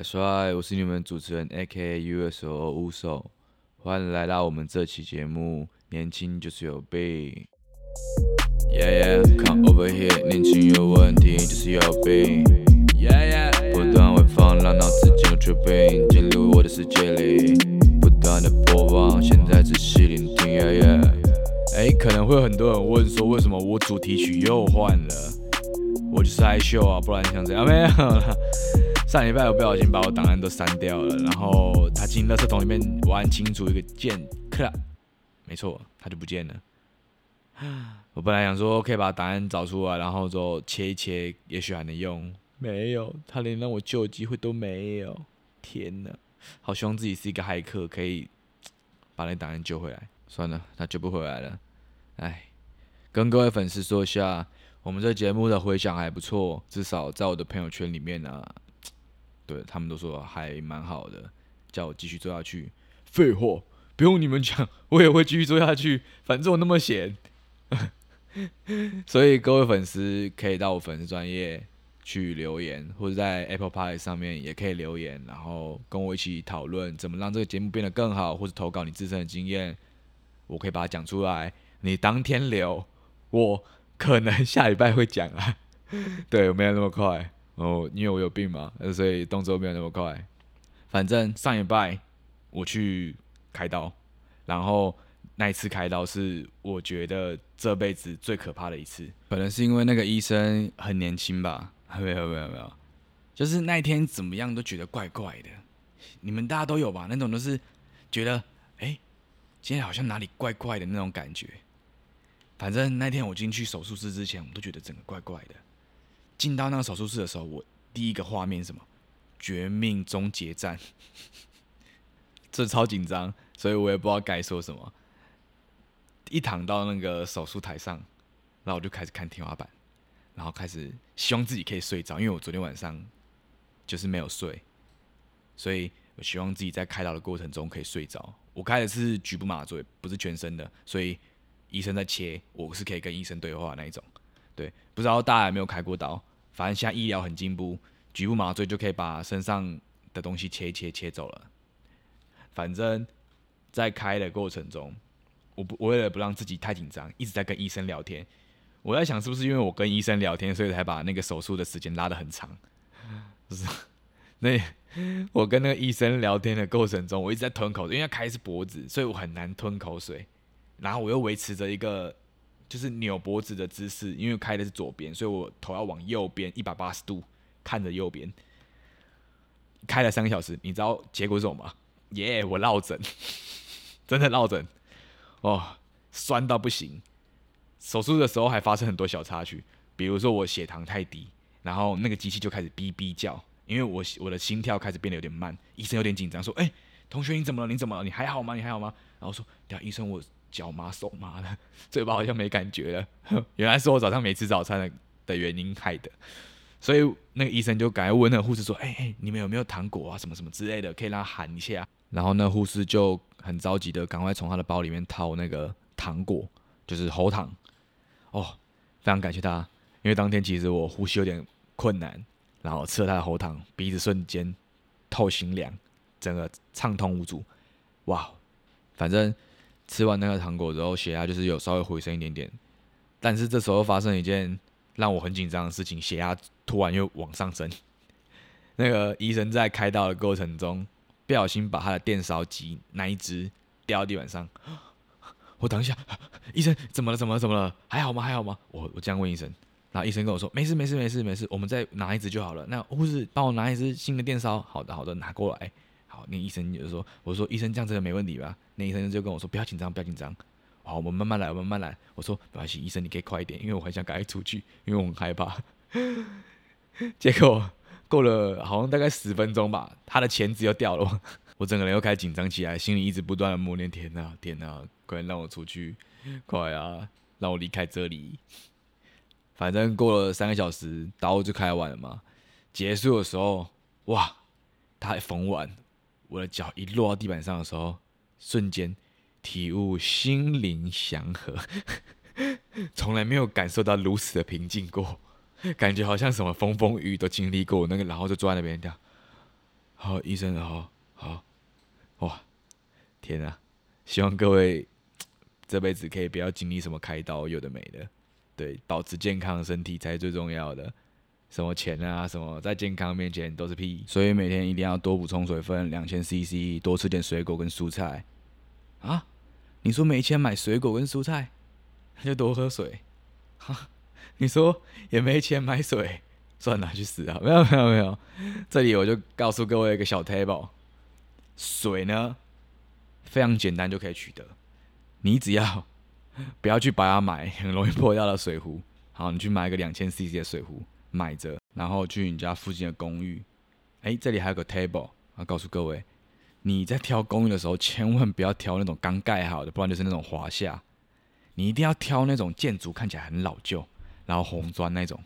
That's right，我是你们主持人 A.K.A. U.S.O. 乌手，欢迎来到我们这期节目。年轻就是有病，Yeah yeah，come over here，年轻有问题就是有病，Yeah yeah，不断回放让脑子进入 tripping，进入我的世界里，不断的播放，现在仔细聆听，Yeah yeah。哎，可能会有很多人问说，为什么我主题曲又换了？我就是害羞啊，不然想怎样？没有了。上礼拜我不小心把我档案都删掉了，然后他进垃圾桶里面，我按清楚一个键，咔，没错，他就不见了。我本来想说可以把档案找出来，然后就切一切，也许还能用。没有，他连让我救的机会都没有。天哪，好希望自己是一个骇客，可以把那档案救回来。算了，他救不回来了。哎，跟各位粉丝说一下，我们这节目的回响还不错，至少在我的朋友圈里面呢。对他们都说还蛮好的，叫我继续做下去。废话，不用你们讲，我也会继续做下去。反正我那么闲，所以各位粉丝可以到我粉丝专业去留言，或者在 Apple Pie 上面也可以留言，然后跟我一起讨论怎么让这个节目变得更好，或者投稿你自身的经验，我可以把它讲出来。你当天留，我可能下礼拜会讲啊。对，我没有那么快。哦，因为我有病嘛，所以动作没有那么快。反正上一拜我去开刀，然后那一次开刀是我觉得这辈子最可怕的一次。可能是因为那个医生很年轻吧？没有没有没有，就是那一天怎么样都觉得怪怪的。你们大家都有吧？那种都是觉得哎，今天好像哪里怪怪的那种感觉。反正那天我进去手术室之前，我都觉得整个怪怪的。进到那个手术室的时候，我第一个画面是什么？绝命终结战，这超紧张，所以我也不知道该说什么。一躺到那个手术台上，然后我就开始看天花板，然后开始希望自己可以睡着，因为我昨天晚上就是没有睡，所以我希望自己在开刀的过程中可以睡着。我开的是局部麻醉，不是全身的，所以医生在切，我是可以跟医生对话那一种。对，不知道大家有没有开过刀？反正现在医疗很进步，局部麻醉就可以把身上的东西切一切切走了。反正，在开的过程中，我不我为了不让自己太紧张，一直在跟医生聊天。我在想，是不是因为我跟医生聊天，所以才把那个手术的时间拉得很长？不是，那我跟那个医生聊天的过程中，我一直在吞口水，因为开是脖子，所以我很难吞口水。然后我又维持着一个。就是扭脖子的姿势，因为开的是左边，所以我头要往右边一百八十度看着右边。开了三个小时，你知道结果是什么吗？耶，我落枕，真的落枕，哦，酸到不行。手术的时候还发生很多小插曲，比如说我血糖太低，然后那个机器就开始哔哔叫，因为我我的心跳开始变得有点慢。医生有点紧张，说：“哎，同学你怎么了？你怎么了？你还好吗？你还好吗？”然后说：“对啊，医生我。”脚麻手麻的，嘴巴好像没感觉了。原来是我早上没吃早餐的的原因害的，所以那个医生就赶快问那个护士说：“哎哎，你们有没有糖果啊？什么什么之类的，可以让他喊一下。”然后那护士就很着急的赶快从他的包里面掏那个糖果，就是喉糖。哦，非常感谢他，因为当天其实我呼吸有点困难，然后吃了他的喉糖，鼻子瞬间透心凉，整个畅通无阻。哇，反正。吃完那个糖果之后，血压就是有稍微回升一点点，但是这时候发生一件让我很紧张的事情，血压突然又往上升。那个医生在开刀的过程中，不小心把他的电烧机那一只掉到地板上。我等一下，医生怎么了？怎么了？怎么了？还好吗？还好吗？我我这样问医生，然后医生跟我说：没事，没事，没事，没事，我们再拿一只就好了。那护士帮我拿一只新的电烧。好的，好的，拿过来。那医生就说：“我说医生这样真的没问题吧？”那医生就跟我说：“不要紧张，不要紧张。好，我们慢慢来，慢慢来。”我说：“没关系，医生你可以快一点，因为我很想赶快出去，因为我很害怕。” 结果过了好像大概十分钟吧，他的钳子又掉了，我整个人又开始紧张起来，心里一直不断的默念：“天哪，天哪，快让我出去，快啊，让我离开这里。”反正过了三个小时，刀就开完了嘛。结束的时候，哇，他还缝完。我的脚一落到地板上的时候，瞬间体悟心灵祥和，从来没有感受到如此的平静过，感觉好像什么风风雨雨都经历过那个，然后就坐在那边这样，好，医生好，好，哇，天啊！希望各位 这辈子可以不要经历什么开刀，有的没的，对，保持健康的身体才是最重要的。什么钱啊，什么在健康面前都是屁。所以每天一定要多补充水分，两千 CC，多吃点水果跟蔬菜。啊？你说没钱买水果跟蔬菜，那就多喝水。哈？你说也没钱买水，算了，去死啊！没有没有没有，这里我就告诉各位一个小 table，水呢非常简单就可以取得，你只要不要去把它买很容易破掉的水壶，好，你去买一个两千 CC 的水壶。买着，然后去你家附近的公寓。哎，这里还有个 table，啊，告诉各位，你在挑公寓的时候，千万不要挑那种刚盖好的，不然就是那种华夏。你一定要挑那种建筑看起来很老旧，然后红砖那种，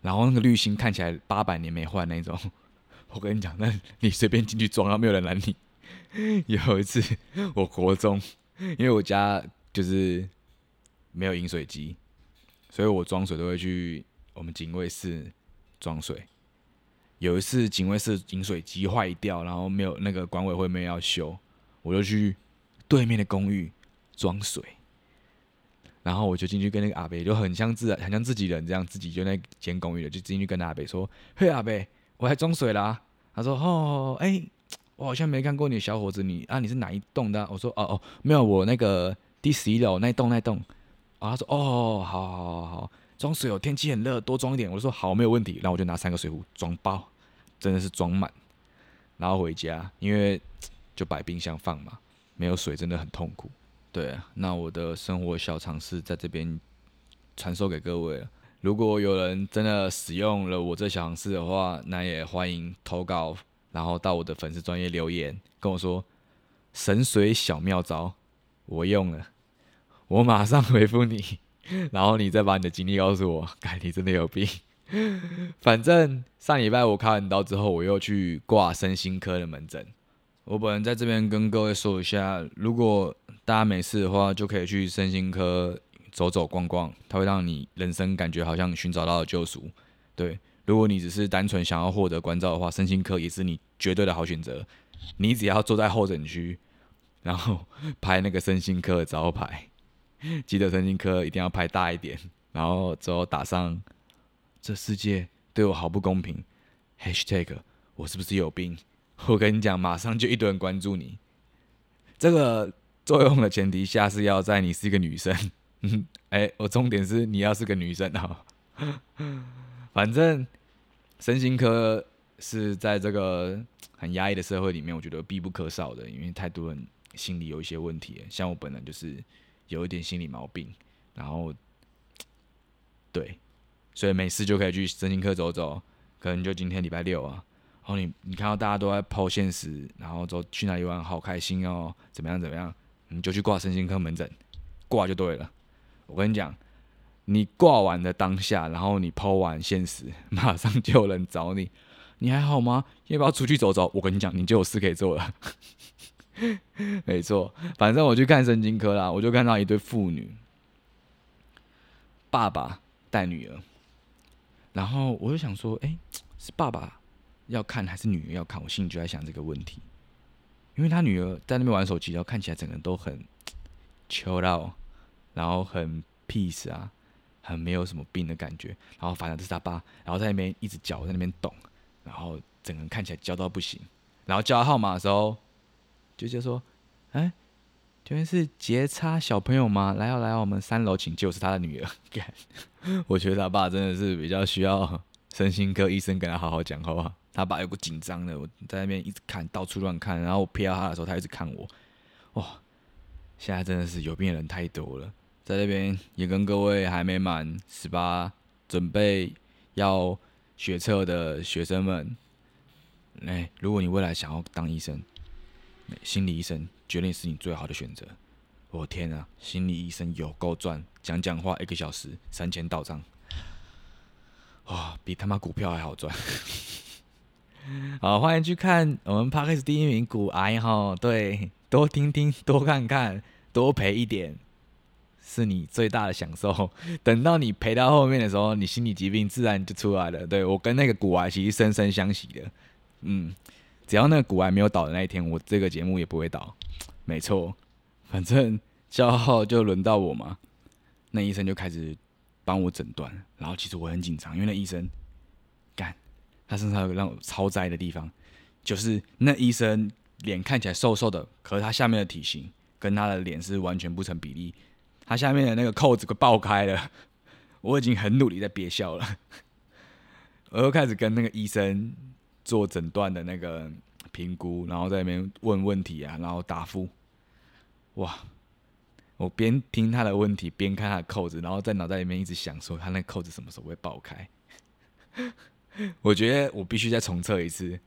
然后那个滤芯看起来八百年没换那种。我跟你讲，那你随便进去装，然后没有人拦你。有一次，我国中，因为我家就是没有饮水机，所以我装水都会去。我们警卫室装水，有一次警卫室饮水机坏掉，然后没有那个管委会没有要修，我就去对面的公寓装水，然后我就进去跟那个阿北就很像自很像自己人这样，自己就那间公寓的，就进去跟阿北说：“嘿，阿北，我还装水啦。”他说：“哦，哎，我好像没看过你小伙子，你啊你是哪一栋的？”我说：“哦哦，没有，我那个第十一楼那栋那栋。”啊，他说：“哦，好好好好。”装水哦，天气很热，多装一点。我就说好，没有问题。然后我就拿三个水壶装包，真的是装满，然后回家，因为就摆冰箱放嘛，没有水真的很痛苦。对啊，那我的生活小常识在这边传授给各位了。如果有人真的使用了我这小常识的话，那也欢迎投稿，然后到我的粉丝专业留言跟我说神水小妙招，我用了，我马上回复你。然后你再把你的经历告诉我，该你真的有病。反正上礼拜我开完刀之后，我又去挂身心科的门诊。我本人在这边跟各位说一下，如果大家没事的话，就可以去身心科走走逛逛，它会让你人生感觉好像寻找到了救赎。对，如果你只是单纯想要获得关照的话，身心科也是你绝对的好选择。你只要坐在候诊区，然后 拍那个身心科的招牌。记得神经科一定要拍大一点，然后之后打上“这世界对我好不公平 ”，#hashtag 我是不是有病？我跟你讲，马上就一堆人关注你。这个作用的前提下是要在你是一个女生。哎，我重点是你要是个女生啊。反正身心科是在这个很压抑的社会里面，我觉得必不可少的，因为太多人心里有一些问题。像我本人就是。有一点心理毛病，然后，对，所以没事就可以去神经科走走。可能就今天礼拜六啊，然后你你看到大家都在抛现实，然后走去哪里玩，好开心哦，怎么样怎么样，你就去挂神经科门诊，挂就对了。我跟你讲，你挂完的当下，然后你抛完现实，马上就有人找你，你还好吗？要不要出去走走？我跟你讲，你就有事可以做了。没错，反正我去看神经科啦，我就看到一对父女，爸爸带女儿，然后我就想说，哎，是爸爸要看还是女儿要看？我心里就在想这个问题，因为他女儿在那边玩手机，然后看起来整个人都很 chill out，然后很 peace 啊，很没有什么病的感觉，然后反正就是他爸，然后在那边一直叫，在那边动，然后整个人看起来焦到不行，然后叫号码的时候。就就说，哎，这边是杰差小朋友吗？来哦来哦，我们三楼请。就是他的女儿。我觉得他爸真的是比较需要身心科医生跟他好好讲话。他爸有个紧张的，我在那边一直看到处乱看，然后我瞥到他的时候，他一直看我。哇，现在真的是有病的人太多了。在那边也跟各位还没满十八，准备要学测的学生们，哎，如果你未来想要当医生。心理医生绝对是你最好的选择。我天啊，心理医生有够赚，讲讲话一个小时三千到账，哇，比他妈股票还好赚。好，欢迎去看我们 p a r k e s 第一名股癌哈，对，多听听，多看看，多赔一点，是你最大的享受。等到你赔到后面的时候，你心理疾病自然就出来了。对我跟那个股癌其实深深相惜的，嗯。只要那个骨癌没有倒的那一天，我这个节目也不会倒。没错，反正消耗就轮到我嘛。那医生就开始帮我诊断，然后其实我很紧张，因为那医生干，他身上有个让我超栽的地方，就是那医生脸看起来瘦瘦的，可是他下面的体型跟他的脸是完全不成比例，他下面的那个扣子快爆开了，我已经很努力在憋笑了，我又开始跟那个医生做诊断的那个评估，然后在那边问问题啊，然后答复，哇！我边听他的问题，边看他的扣子，然后在脑袋里面一直想说他那扣子什么时候会爆开。我觉得我必须再重测一次。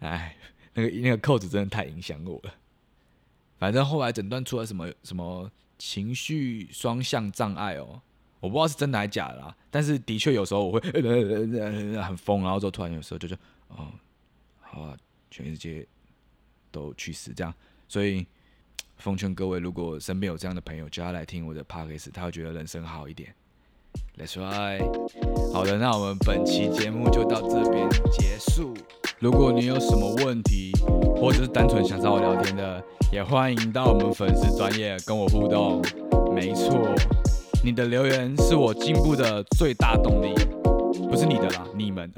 哎，那个那个扣子真的太影响我了。反正后来诊断出了什么什么情绪双向障碍哦，我不知道是真的还是假的啦。但是的确有时候我会 很疯，然后就突然有时候就就哦，好啊，全世界都去死这样，所以。奉劝各位，如果身边有这样的朋友，叫他来听我的 podcast，他会觉得人生好一点。Let's try。好的，那我们本期节目就到这边结束。如果你有什么问题，或者是单纯想找我聊天的，也欢迎到我们粉丝专业跟我互动。没错，你的留言是我进步的最大动力，不是你的啦，你们。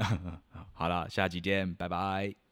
好了，下期见，拜拜。